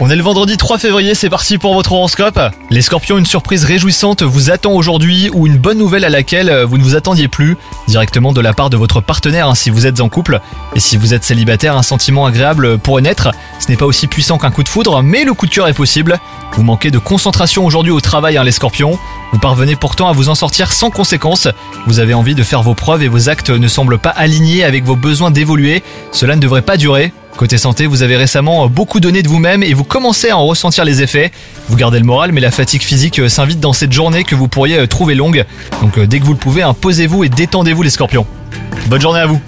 On est le vendredi 3 février, c'est parti pour votre horoscope. Les scorpions, une surprise réjouissante vous attend aujourd'hui ou une bonne nouvelle à laquelle euh, vous ne vous attendiez plus, directement de la part de votre partenaire hein, si vous êtes en couple. Et si vous êtes célibataire, un sentiment agréable pourrait naître. Ce n'est pas aussi puissant qu'un coup de foudre, mais le coup de cœur est possible. Vous manquez de concentration aujourd'hui au travail, hein, les scorpions. Vous parvenez pourtant à vous en sortir sans conséquence. Vous avez envie de faire vos preuves et vos actes ne semblent pas alignés avec vos besoins d'évoluer. Cela ne devrait pas durer. Côté santé, vous avez récemment beaucoup donné de vous-même et vous commencez à en ressentir les effets. Vous gardez le moral, mais la fatigue physique s'invite dans cette journée que vous pourriez trouver longue. Donc dès que vous le pouvez, imposez-vous et détendez-vous les scorpions. Bonne journée à vous